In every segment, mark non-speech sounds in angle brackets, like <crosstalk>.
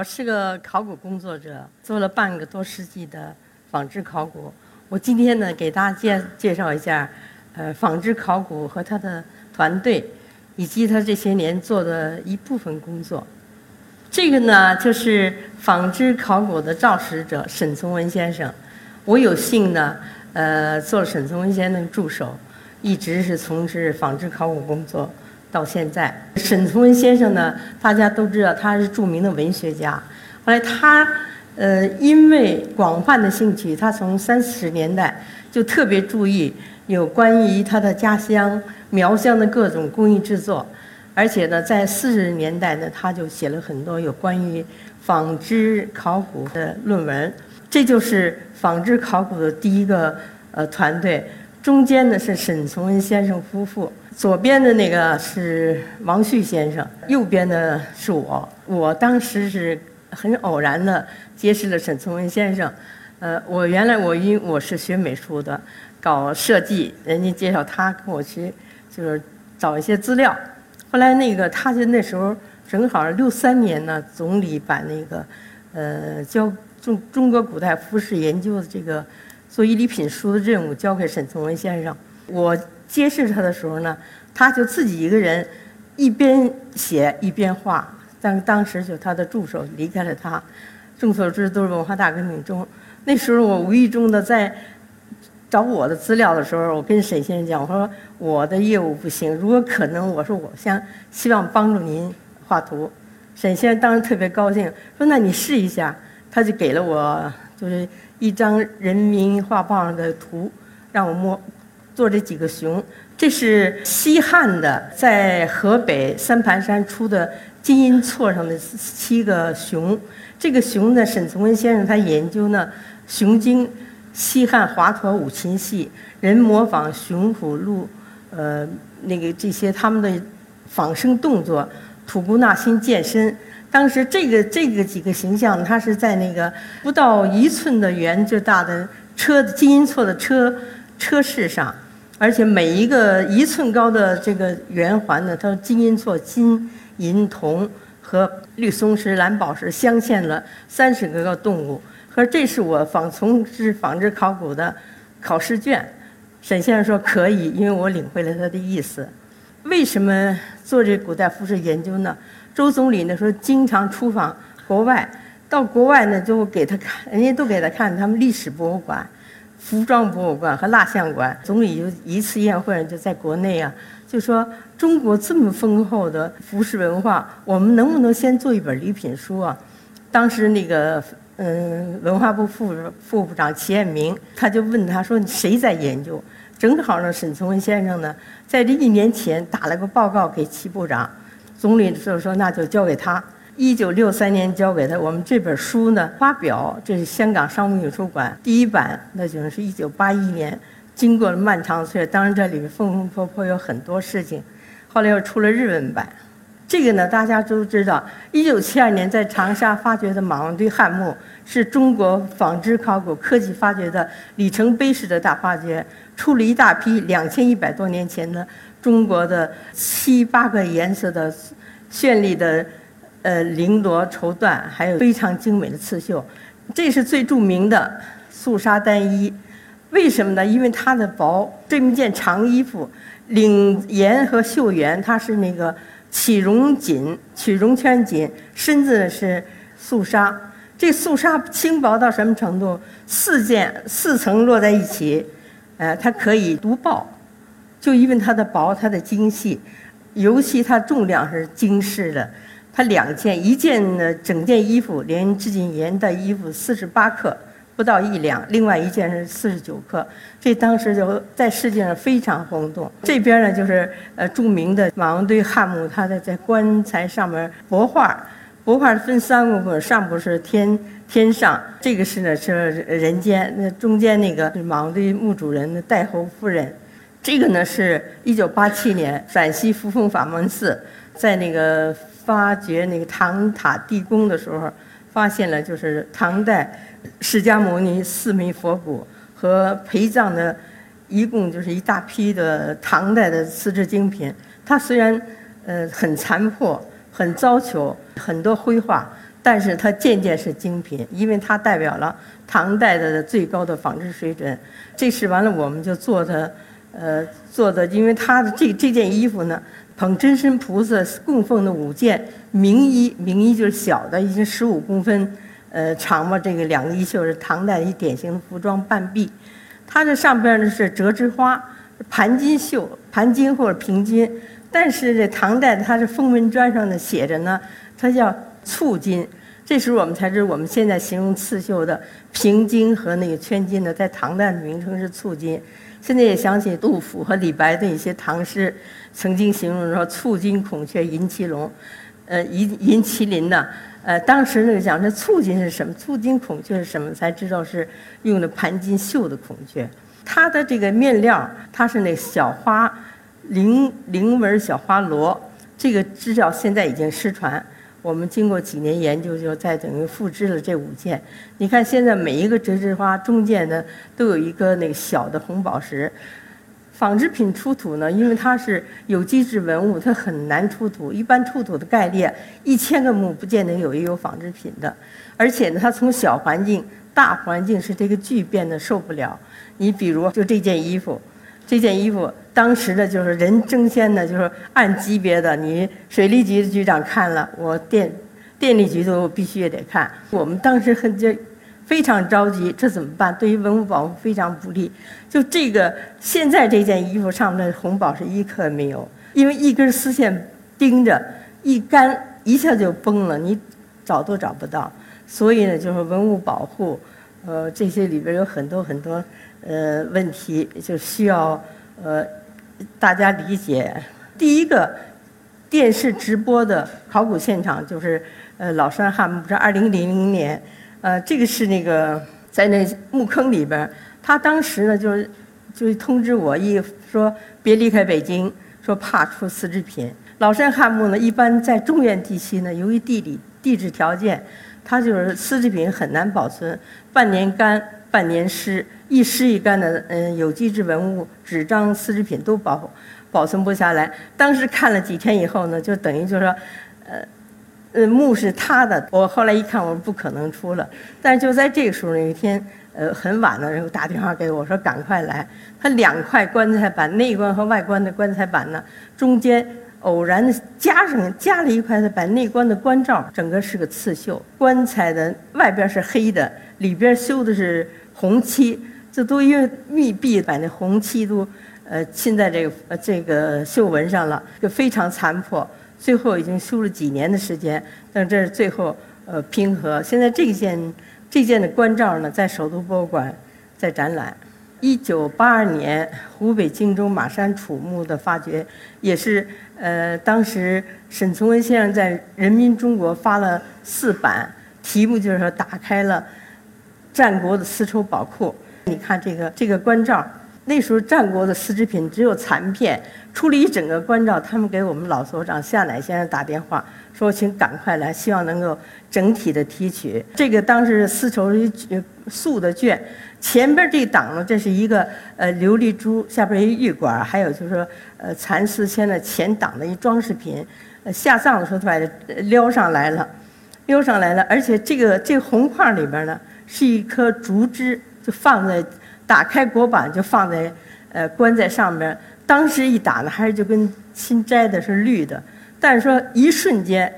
我是个考古工作者，做了半个多世纪的纺织考古。我今天呢，给大家介介绍一下，呃，纺织考古和他的团队，以及他这些年做的一部分工作。这个呢，就是纺织考古的肇始者沈从文先生。我有幸呢，呃，做沈从文先生助手，一直是从事纺织考古工作。到现在，沈从文先生呢，大家都知道他是著名的文学家。后来他，呃，因为广泛的兴趣，他从三四十年代就特别注意有关于他的家乡苗乡的各种工艺制作，而且呢，在四十年代呢，他就写了很多有关于纺织考古的论文。这就是纺织考古的第一个呃团队。中间呢是沈从文先生夫妇，左边的那个是王旭先生，右边的是我。我当时是很偶然的结识了沈从文先生。呃，我原来我因我是学美术的，搞设计，人家介绍他跟我去，就是找一些资料。后来那个他就那时候正好六三年呢，总理把那个呃教中中国古代服饰研究的这个。做一礼品书的任务交给沈从文先生。我揭示他的时候呢，他就自己一个人一边写一边画。但是当时就他的助手离开了他。众所周知，都是文化大革命中。那时候我无意中的在找我的资料的时候，我跟沈先生讲，我说我的业务不行，如果可能，我说我想希望帮助您画图。沈先生当时特别高兴，说那你试一下。他就给了我就是。一张人民画报上的图，让我摸，做这几个熊。这是西汉的，在河北三盘山出的金银错上的七个熊。这个熊呢，沈从文先生他研究呢，熊精，西汉华佗五禽戏，人模仿熊虎鹿，呃，那个这些他们的仿生动作，吐故纳新健身。当时这个这个几个形象，它是在那个不到一寸的圆就大的车金银错的车车饰上，而且每一个一寸高的这个圆环呢，它金银错金银铜和绿松石蓝宝石镶嵌了三十个个动物。说这是我仿从事纺织考古的考试卷。沈先生说可以，因为我领会了他的意思。为什么做这古代服饰研究呢？周总理那时候经常出访国外，到国外呢就给他看，人家都给他看他们历史博物馆、服装博物馆和蜡像馆。总理就一次宴会上就在国内啊，就说中国这么丰厚的服饰文化，我们能不能先做一本礼品书啊？当时那个嗯，文化部副副部长齐彦明他就问他说：“谁在研究？”正好呢，沈从文先生呢在这一年前打了个报告给齐部长。总理就说：“那就交给他。”一九六三年交给他。我们这本书呢发表，这是香港商务印书馆第一版，那就是一九八一年。经过了漫长岁月，当然这里面风风破破有很多事情。后来又出了日文版。这个呢，大家都知道，一九七二年在长沙发掘的马王堆汉墓，是中国纺织考古科技发掘的里程碑式的大发掘，出了一大批两千一百多年前的。中国的七八个颜色的绚丽的呃绫罗绸缎，还有非常精美的刺绣，这是最著名的素纱单衣。为什么呢？因为它的薄。这么一件长衣服，领沿和袖缘它是那个起绒锦、起绒圈锦，身子是素纱。这素纱轻薄到什么程度？四件四层摞在一起，呃，它可以独抱。就因为它的薄，它的精细，尤其它重量是精实的。它两件，一件呢整件衣服连织锦沿的衣服四十八克，不到一两；另外一件是四十九克。这当时就在世界上非常轰动。这边呢就是呃著名的马王堆汉墓，它的在棺材上面帛画，帛画分三部分，上部是天天上，这个是呢是人间，那中间那个是马王堆墓主人的太后夫人。这个呢，是一九八七年陕西扶风法门寺在那个发掘那个唐塔地宫的时候，发现了就是唐代释迦牟尼四枚佛骨和陪葬的，一共就是一大批的唐代的瓷制精品。它虽然呃很残破。很糟朽，很多灰化，但是它渐渐是精品，因为它代表了唐代的最高的纺织水准。这是完了，我们就做的，呃，做的，因为它的这这件衣服呢，捧真身菩萨供奉的五件名衣，名衣就是小的，已经十五公分，呃，长嘛。这个两个衣袖是唐代一典型的服装半臂，它这上边呢是折枝花，盘金绣，盘金或者平金。但是这唐代它是封文砖上呢写着呢，它叫簇金。这时候我们才知道，我们现在形容刺绣的平金和那个圈金呢，在唐代的名称是簇金。现在也想起杜甫和李白的一些唐诗，曾经形容说“簇金孔雀银麒龙”，呃，银银麒麟呢，呃，当时那个讲这簇金是什么？簇金孔雀是什么？才知道是用的盘金绣的孔雀。它的这个面料，它是那小花。菱菱纹小花螺，这个织料现在已经失传。我们经过几年研究，就再等于复制了这五件。你看，现在每一个折枝花中间呢，都有一个那个小的红宝石。纺织品出土呢，因为它是有机质文物，它很难出土。一般出土的概率，一千个墓不见得有一有纺织品的。而且呢，它从小环境、大环境是这个巨变的受不了。你比如，就这件衣服。这件衣服当时的就是人争先的，就是按级别的。你水利局的局长看了，我电电力局的我必须也得看。我们当时很就非常着急，这怎么办？对于文物保护非常不利。就这个现在这件衣服上面的红宝石一颗没有，因为一根丝线钉着，一干一下就崩了，你找都找不到。所以呢，就是文物保护，呃，这些里边有很多很多。呃，问题就需要呃大家理解。第一个，电视直播的考古现场就是呃老山汉墓，是二零零零年，呃，这个是那个在那墓坑里边，他当时呢就是就通知我一说别离开北京，说怕出丝织品。老山汉墓呢，一般在中原地区呢，由于地理地质条件，它就是丝织品很难保存，半年干。半年湿，一湿一干的，嗯，有机质文物、纸张、丝织品都保保存不下来。当时看了几天以后呢，就等于就是说，呃，呃，墓是他的。我后来一看，我说不可能出了。但是就在这个时候，有一天，呃，很晚了，然后打电话给我说赶快来。他两块棺材板，内棺和外棺的棺材板呢，中间偶然加上加了一块的把内棺的棺罩，整个是个刺绣。棺材的外边是黑的，里边绣的是。红漆，这都因为密闭，把那红漆都呃浸在这个呃这个绣纹上了，就非常残破。最后已经修了几年的时间，但这是最后呃拼合。现在这件这件的关照呢，在首都博物馆在展览。一九八二年，湖北荆州马山楚墓的发掘，也是呃当时沈从文先生在《人民中国》发了四版，题目就是说打开了。战国的丝绸宝库，你看这个这个关照，那时候战国的丝织品只有残片，出了一整个关照。他们给我们老所长夏乃先生打电话，说请赶快来，希望能够整体的提取。这个当时丝绸一素的卷，前边这档呢，这是一个呃琉璃珠，下边一玉管，还有就是说呃蚕丝线的前挡的一装饰品。呃下葬的时候他把撩上来了，撩上来了，而且这个这个红框里边呢。是一颗竹枝，放在打开国板，就放在呃关在上面。当时一打呢，还是就跟新摘的是绿的，但是说一瞬间，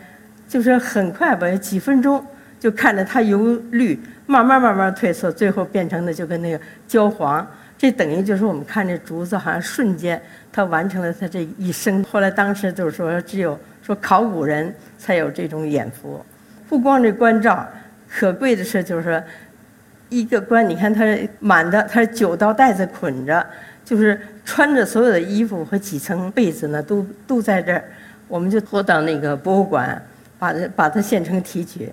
就是很快吧，几分钟就看着它由绿慢慢慢慢褪色，最后变成的就跟那个焦黄。这等于就是我们看这竹子，好像瞬间它完成了它这一生。后来当时就是说，只有说考古人才有这种眼福，不光这关照。可贵的是，就是说，一个棺，你看它满的，它是九道带子捆着，就是穿着所有的衣服和几层被子呢，都都在这儿。我们就拖到那个博物馆，把它把它现成提取。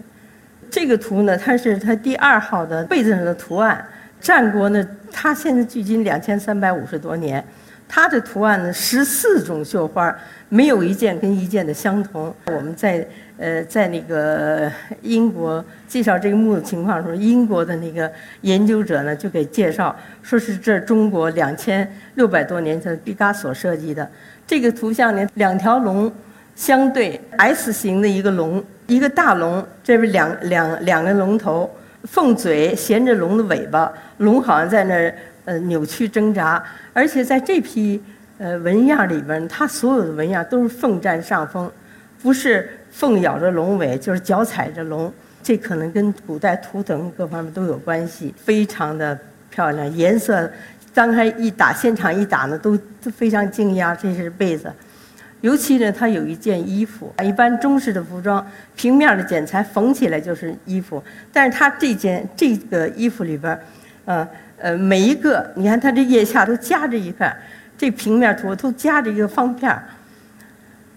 这个图呢，它是它第二号的被子上的图案。战国呢，它现在距今两千三百五十多年，它的图案呢，十四种绣花，没有一件跟一件的相同。我们在。呃，在那个英国介绍这个墓的情况的时候，英国的那个研究者呢就给介绍，说是这中国两千六百多年前毕加索设计的这个图像呢，两条龙相对 S 型的一个龙，一个大龙，这边两两两个龙头，凤嘴衔着龙的尾巴，龙好像在那儿呃扭曲挣扎，而且在这批呃纹样里边，它所有的纹样都是凤占上风，不是凤咬着龙尾，就是脚踩着龙，这可能跟古代图腾各方面都有关系，非常的漂亮，颜色。刚开一打现场一打呢，都都非常惊讶，这是被子。尤其呢，它有一件衣服，一般中式的服装平面的剪裁缝起来就是衣服，但是它这件这个衣服里边，呃呃，每一个你看它这腋下都夹着一块，这平面图都夹着一个方片儿，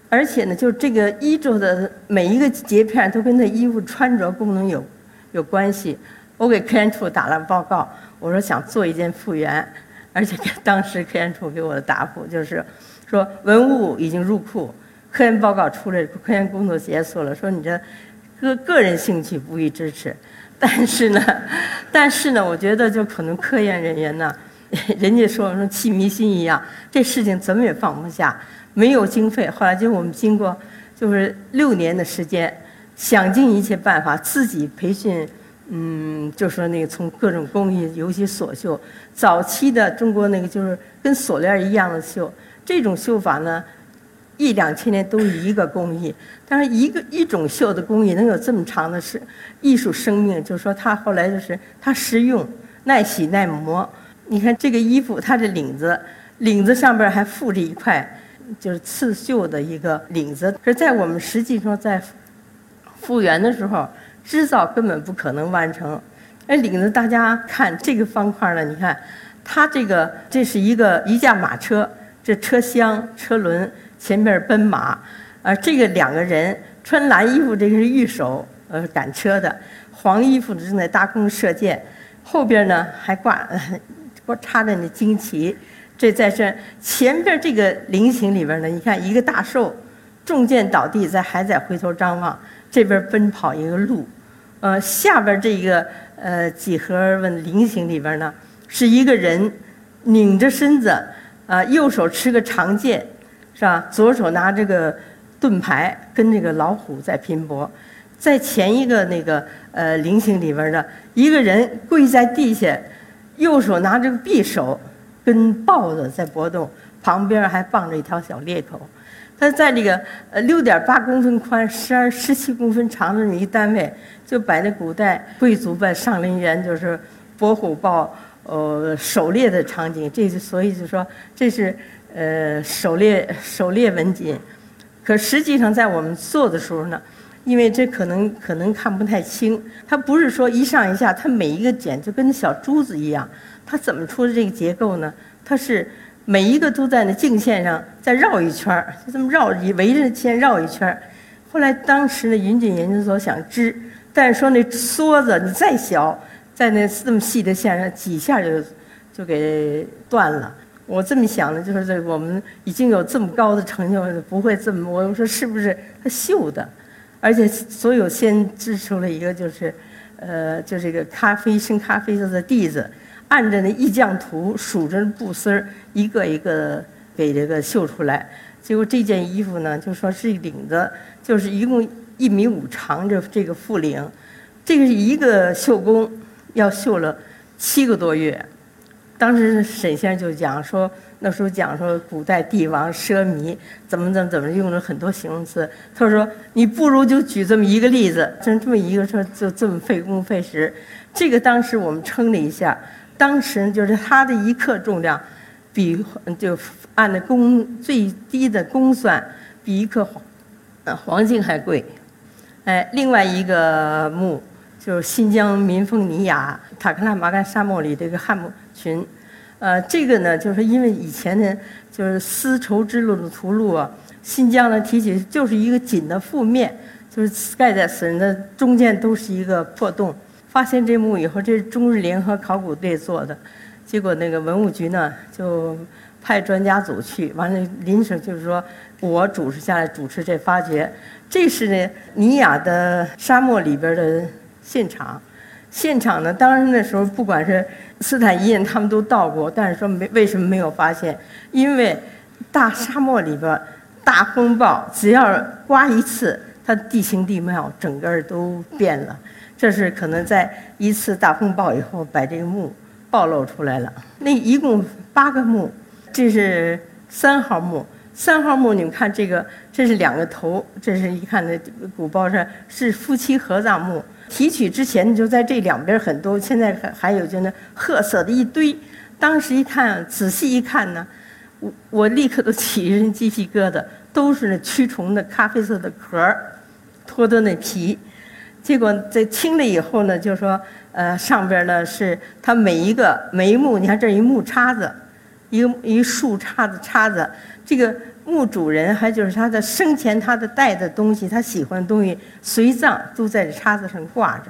而且呢，就是这个衣着的每一个截片都跟它衣服穿着功能有有关系。我给科研处打了报告，我说想做一件复原。而且当时科研处给我的答复就是，说文物已经入库，科研报告出来，科研工作结束了。说你这个个人兴趣不予支持，<laughs> 但是呢，但是呢，我觉得就可能科研人员呢，<laughs> 人家说说气迷心一样，这事情怎么也放不下，没有经费。后来就我们经过就是六年的时间，想尽一切办法自己培训。嗯，就说那个从各种工艺，尤其锁绣，早期的中国那个就是跟锁链一样的绣，这种绣法呢，一两千年都是一个工艺，但是一个一种绣的工艺能有这么长的是艺术生命，就是说它后来就是它实用、耐洗、耐磨。你看这个衣服，它的领子，领子上边还附着一块就是刺绣的一个领子，可是在我们实际上在复原的时候。制造根本不可能完成，哎，领子大家看这个方块呢？你看，它这个这是一个一架马车，这车厢、车轮前面奔马，啊，这个两个人穿蓝衣服，这个是御手，呃，赶车的；黄衣服的正在搭弓射箭，后边呢还挂 <laughs> 挂插着那旌旗。这在这前边这个菱形里边呢，你看一个大兽，中箭倒地，在还在回头张望。这边奔跑一个鹿，呃，下边这个呃几何纹菱形里边呢，是一个人拧着身子，啊，右手持个长剑，是吧？左手拿这个盾牌，跟这个老虎在拼搏。在前一个那个呃菱形里边呢，一个人跪在地下，右手拿着个匕首，跟豹子在搏斗，旁边还放着一条小猎狗。它在这个呃六点八公分宽、十二十七公分长的这么一单位，就摆那古代贵族在上林园就是搏虎豹呃狩猎的场景。这是所以就说这是呃狩猎狩猎文锦。可实际上在我们做的时候呢，因为这可能可能看不太清，它不是说一上一下，它每一个茧就跟小珠子一样。它怎么出的这个结构呢？它是。每一个都在那径线上再绕一圈儿，就这么绕围着线绕一圈儿。后来当时呢，云锦研究所想织，但是说那梭子你再小，在那这么细的线上几下就就给断了。我这么想呢，就是这我们已经有这么高的成就，不会这么。我说是不是他绣的？而且所有先织出了一个就是，呃，就这个咖啡深咖啡色的地子。按着那意匠图数着布丝儿，一个一个给这个绣出来。结果这件衣服呢，就说是领子，就是一共一米五长，这这个副领，这个是一个绣工要绣了七个多月。当时沈先生就讲说，那时候讲说古代帝王奢靡，怎么怎么怎么，用了很多形容词。他说你不如就举这么一个例子，就这么一个说就这么费工费时。这个当时我们称了一下。当时就是它的一克重量，比就按的公最低的公算，比一克黄呃黄金还贵。哎，另外一个墓就是新疆民丰尼雅塔克拉玛干沙漠里这个汉墓群，呃，这个呢就是因为以前呢就是丝绸之路的图录啊，新疆呢提起就是一个锦的覆面，就是盖在死人的中间都是一个破洞。发现这墓以后，这是中日联合考古队做的，结果那个文物局呢就派专家组去，完了临时就是说我主持下来主持这发掘，这是呢尼雅的沙漠里边的现场，现场呢当时那时候不管是斯坦因他们都到过，但是说没为什么没有发现，因为大沙漠里边大风暴只要刮一次，它地形地貌整个都变了。这是可能在一次大风暴以后把这个墓暴露出来了。那一共八个墓，这是三号墓。三号墓你们看这个，这是两个头，这是一看那鼓包上是夫妻合葬墓。提取之前就在这两边很多，现在还还有就那褐色的一堆。当时一看，仔细一看呢，我我立刻都起一身鸡皮疙瘩，都是那蛆虫的咖啡色的壳儿，脱的那皮。结果在清了以后呢，就说呃上边呢是它每一个每一木，你看这一木叉子，一个一竖叉子叉子，这个。墓主人还就是他的生前他的带的东西，他喜欢的东西随葬都在这叉子上挂着，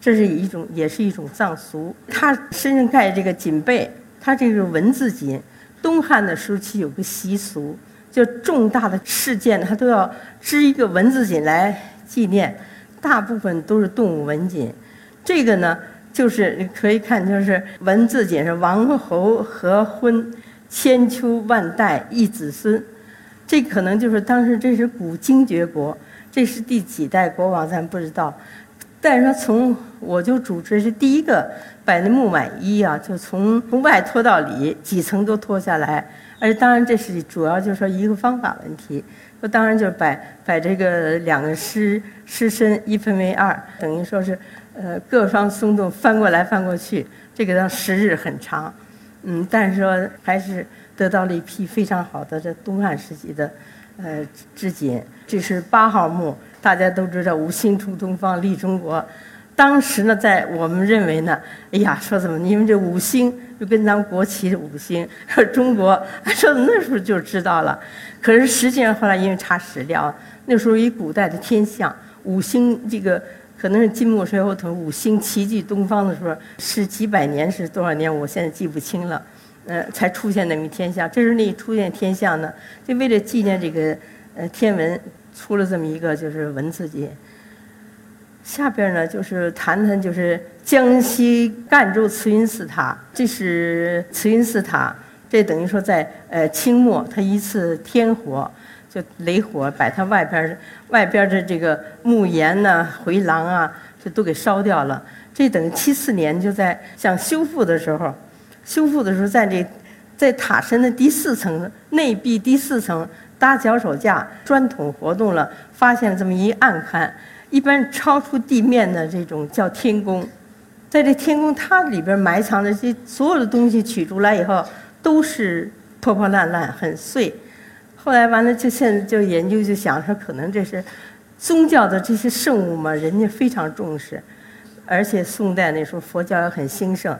这是一种也是一种葬俗。他身上盖这个锦被，他这个文字锦。东汉的时期有个习俗，就重大的事件他都要织一个文字锦来纪念，大部分都是动物文锦。这个呢，就是可以看，就是文字锦是王侯合婚，千秋万代一子孙。这可能就是当时这是古精绝国，这是第几代国王咱不知道，但是说从我就主持是第一个把那木乃伊啊，就从从外拖到里几层都拖下来，而当然这是主要就是说一个方法问题，说当然就是把把这个两个尸尸身一分为二，等于说是呃各双松动翻过来翻过去，这个当时日很长，嗯，但是说还是。得到了一批非常好的这东汉时期的，呃，织锦。这是八号墓，大家都知道五星出东方，立中国。当时呢，在我们认为呢，哎呀，说怎么你们这五星就跟咱们国旗的五星，中国，<laughs> 说那时候就知道了。可是实际上后来因为查史料，那时候以古代的天象，五星这个可能是金木水火土五星齐聚东方的时候是几百年是多少年，我现在记不清了。呃，才出现那么一天象。这是那出现天象呢，就为了纪念这个呃天文，出了这么一个就是文字节。下边呢就是谈谈就是江西赣州慈云寺塔，这是慈云寺塔，这等于说在呃清末，它一次天火就雷火，把它外边外边的这个木檐呐、回廊啊，就都给烧掉了。这等于七四年就在想修复的时候。修复的时候，在这，在塔身的第四层内壁第四层搭脚手架，砖筒活动了，发现这么一暗坎。一般超出地面的这种叫天宫，在这天宫它里边埋藏的这所有的东西取出来以后，都是破破烂烂、很碎。后来完了，就现在就研究就想说，可能这是宗教的这些圣物嘛，人家非常重视，而且宋代那时候佛教也很兴盛。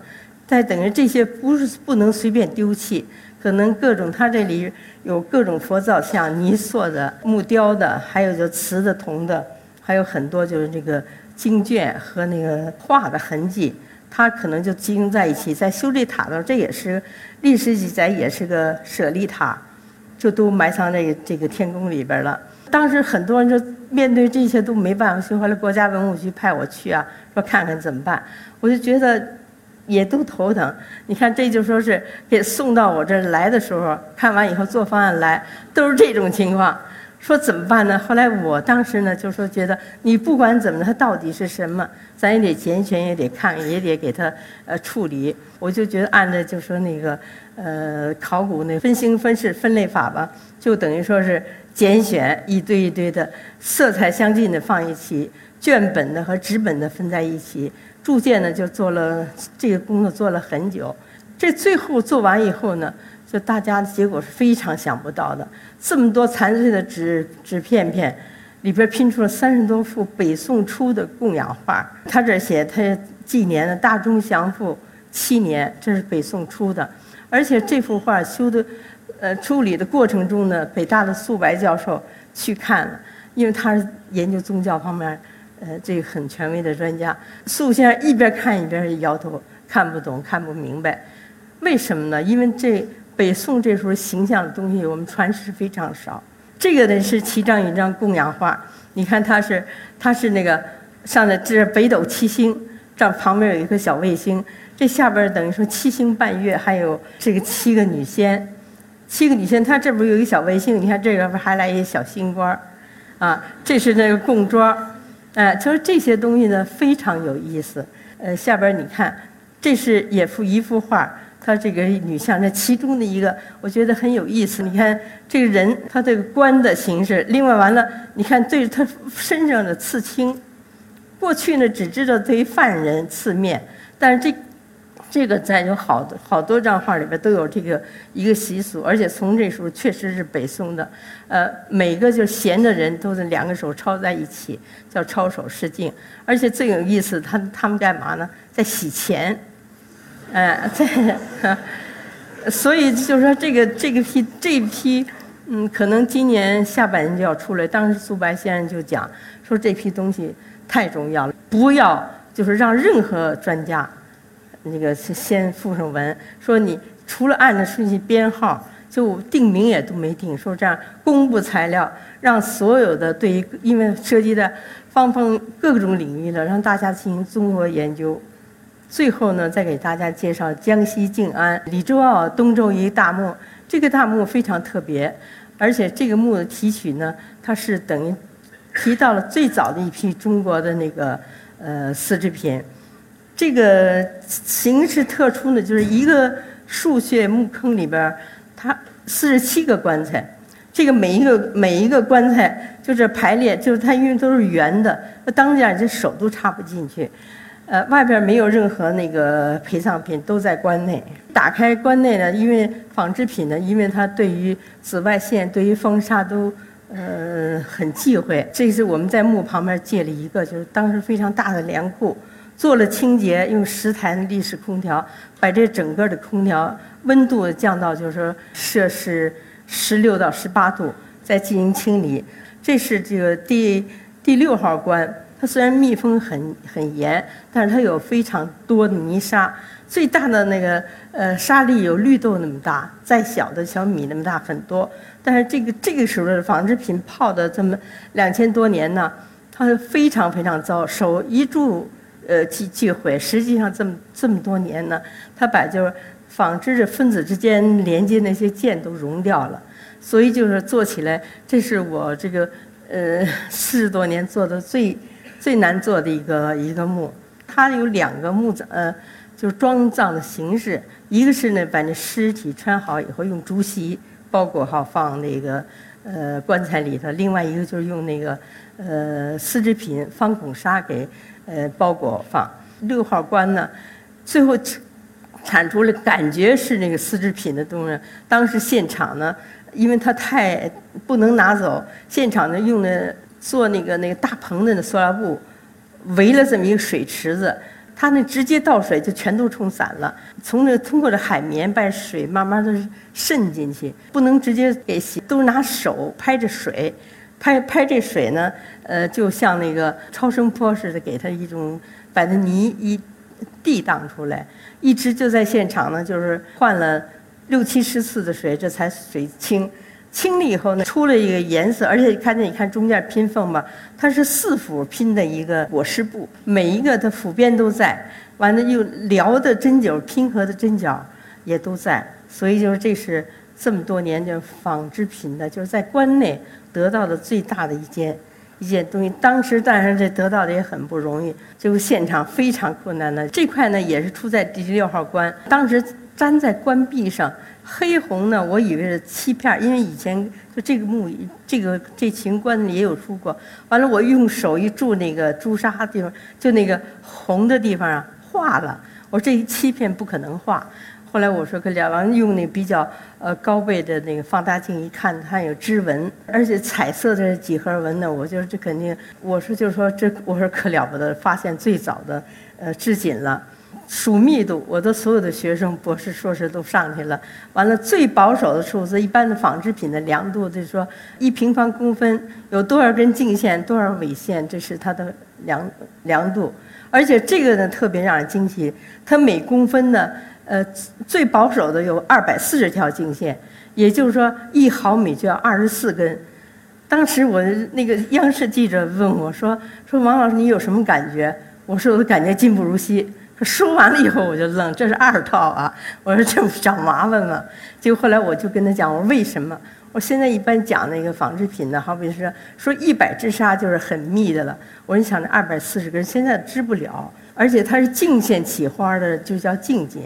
但等于这些不是不能随便丢弃，可能各种它这里有各种佛造像、泥塑的、木雕的，还有就瓷的、铜的，还有很多就是这个经卷和那个画的痕迹，它可能就集中在一起。在修这塔的时候，这也是历史记载，也是个舍利塔，就都埋藏在这个天宫里边了。当时很多人就面对这些都没办法，后来国家文物局派我去啊，说看看怎么办，我就觉得。也都头疼，你看这就说是给送到我这儿来的时候，看完以后做方案来，都是这种情况，说怎么办呢？后来我当时呢就说觉得你不管怎么，它到底是什么，咱也得拣选，也得看，也得给它呃处理。我就觉得按照就说那个呃考古那分星分式分类法吧，就等于说是拣选一堆一堆的色彩相近的放一起，卷本的和纸本的分在一起。铸件呢，就做了这个工作做了很久，这最后做完以后呢，就大家的结果是非常想不到的。这么多残碎的纸纸片片，里边拼出了三十多幅北宋初的供养画。他这写他纪年的大中祥符七年，这是北宋初的。而且这幅画修的，呃，处理的过程中呢，北大的素白教授去看了，因为他是研究宗教方面。呃，这个很权威的专家，素先生一边看一边摇头，看不懂，看不明白，为什么呢？因为这北宋这时候形象的东西，我们传世非常少。这个呢是七张一张供养画，你看它是它是那个上的这北斗七星，这旁边有一颗小卫星，这下边等于说七星半月，还有这个七个女仙，七个女仙，她这不是有一个小卫星？你看这个不还来一个小星官儿，啊，这是那个供桌，哎，就是这些东西呢非常有意思。呃，下边你看，这是也幅一幅画，它这个女像，这其中的一个，我觉得很有意思。你看这个人，他这个官的形式，另外完了，你看对他身上的刺青，过去呢只知道对于犯人刺面，但是这。这个在有好多好多张画里边都有这个一个习俗，而且从这时候确实是北宋的，呃，每个就闲的人都是两个手抄在一起，叫抄手示镜。而且最有意思，他他们干嘛呢？在洗钱，哎，在，<laughs> 所以就是说这个这个批这批，嗯，可能今年下半年就要出来。当时苏白先生就讲说这批东西太重要了，不要就是让任何专家。那个先附上文，说你除了按照顺序编号，就定名也都没定。说这样公布材料，让所有的对于因为涉及的方方各种领域的，让大家进行综合研究。最后呢，再给大家介绍江西静安李周傲东周一大墓。这个大墓非常特别，而且这个墓的提取呢，它是等于提到了最早的一批中国的那个呃丝织品。这个形式特殊呢，就是一个竖穴墓坑里边，它四十七个棺材，这个每一个每一个棺材就是排列，就是它因为都是圆的，那当家这手都插不进去，呃，外边没有任何那个陪葬品，都在棺内。打开棺内呢，因为纺织品呢，因为它对于紫外线、对于风沙都呃很忌讳。这是我们在墓旁边借了一个，就是当时非常大的粮库。做了清洁，用十台的立式空调，把这整个的空调温度降到就是说摄氏十六到十八度，再进行清理。这是这个第第六号棺，它虽然密封很很严，但是它有非常多的泥沙，最大的那个呃沙粒有绿豆那么大，再小的小米那么大很多。但是这个这个时候的纺织品泡的这么两千多年呢，它非常非常糟，手一住。呃，忌忌讳，实际上这么这么多年呢，他把就是纺织的分子之间连接那些键都融掉了，所以就是做起来，这是我这个呃四十多年做的最最难做的一个一个墓。它有两个墓葬，呃，就是装葬的形式，一个是呢把那尸体穿好以后用竹席包裹好放那个呃棺材里头，另外一个就是用那个呃丝织品方孔纱给。呃，包裹放六号棺呢，最后产出了感觉是那个丝织品的东西。当时现场呢，因为它太不能拿走，现场呢用的做那个那个大棚的那塑料布围了这么一个水池子，它那直接倒水就全都冲散了。从这通过这海绵把水慢慢的渗进去，不能直接给洗，都拿手拍着水。拍拍这水呢，呃，就像那个超声波似的，给它一种把那泥一地荡出来，一直就在现场呢，就是换了六七十次的水，这才水清。清了以后呢，出了一个颜色，而且看见你看中间拼缝吧，它是四幅拼的一个裹尸布，每一个的幅边都在，完了又撩的针脚拼合的针脚也都在，所以就是这是这么多年就纺织品的，就是在关内。得到的最大的一件一件东西，当时但是这得到的也很不容易，就现场非常困难的这块呢，也是出在第六号棺，当时粘在棺壁上，黑红呢，我以为是漆片，因为以前就这个木这个这秦棺也有出过，完了我用手一注那个朱砂地方，就那个红的地方啊化了，我说这一漆片不可能化。后来我说可了王用那比较呃高倍的那个放大镜一看，它有织纹，而且彩色的几何纹呢，我觉得这肯定，我说就是说这我说可了不得，发现最早的呃织锦了，数密度，我的所有的学生博士硕士都上去了，完了最保守的数字，一般的纺织品的量度就是说一平方公分有多少根径线，多少纬线，这是它的量量度，而且这个呢特别让人惊奇，它每公分呢。呃，最保守的有二百四十条径线，也就是说一毫米就要二十四根。当时我那个央视记者问我说：“说王老师你有什么感觉？”我说：“我感觉进不如昔。”说完了以后我就愣，这是二套啊！我说这不找麻烦吗？结果后来我就跟他讲，我说为什么？我现在一般讲那个纺织品呢，好比说说一百支纱就是很密的了。我说你想这二百四十根，现在织不了，而且它是净线起花的，就叫净锦。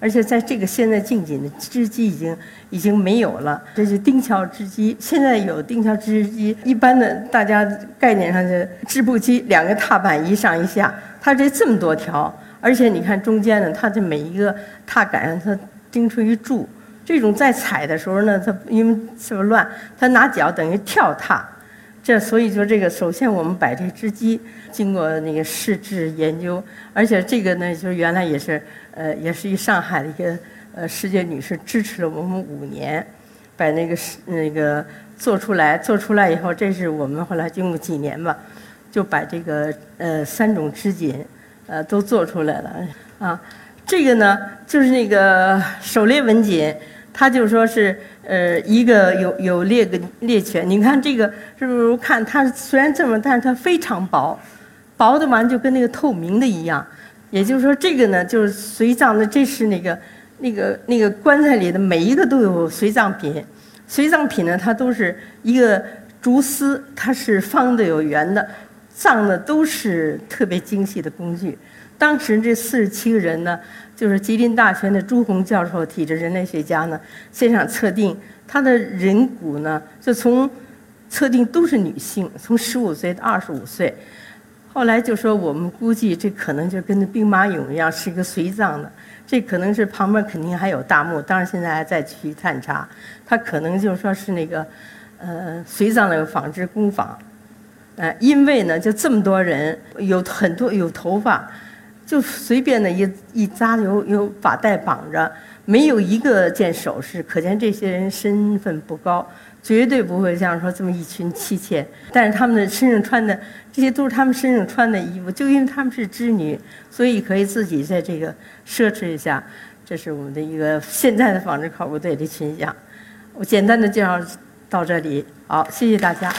而且在这个现在近景的织机已经已经没有了，这是钉桥织机。现在有钉桥织机，一般的大家概念上的织布机，两个踏板一上一下，它这这么多条，而且你看中间呢，它这每一个踏杆上它钉出一柱，这种在踩的时候呢，它因为这么乱，它拿脚等于跳踏。这所以说这个，首先我们摆这织机经过那个试制研究，而且这个呢，就是原来也是，呃，也是一上海的一个呃世界女士支持了我们五年，把那个是那个做出来，做出来以后，这是我们后来经过几年吧，就把这个呃三种织锦，呃都做出来了啊。这个呢，就是那个狩猎纹锦。他就说是，呃，一个有有猎个猎犬，你看这个是不是？看它虽然这么，但是它非常薄，薄的完就跟那个透明的一样。也就是说，这个呢，就是随葬的，这是那个那个那个棺材里的每一个都有随葬品。随葬品呢，它都是一个竹丝，它是方的有圆的，葬的都是特别精细的工具。当时这四十七个人呢。就是吉林大学的朱红教授，体质人类学家呢，现场测定他的人骨呢，就从测定都是女性，从十五岁到二十五岁。后来就说我们估计这可能就跟那兵马俑一样，是一个随葬的。这可能是旁边肯定还有大墓，当然现在还在继续探查。他可能就说是那个呃随葬那个纺织工坊，呃，因为呢就这么多人，有很多有头发。就随便的一一扎，有有把带绑着，没有一个件首饰，可见这些人身份不高，绝对不会像说这么一群妻妾。但是他们的身上穿的这些都是他们身上穿的衣服，就因为他们是织女，所以可以自己在这个奢侈一下。这是我们的一个现在的纺织考古队的群像。我简单的介绍到这里，好，谢谢大家。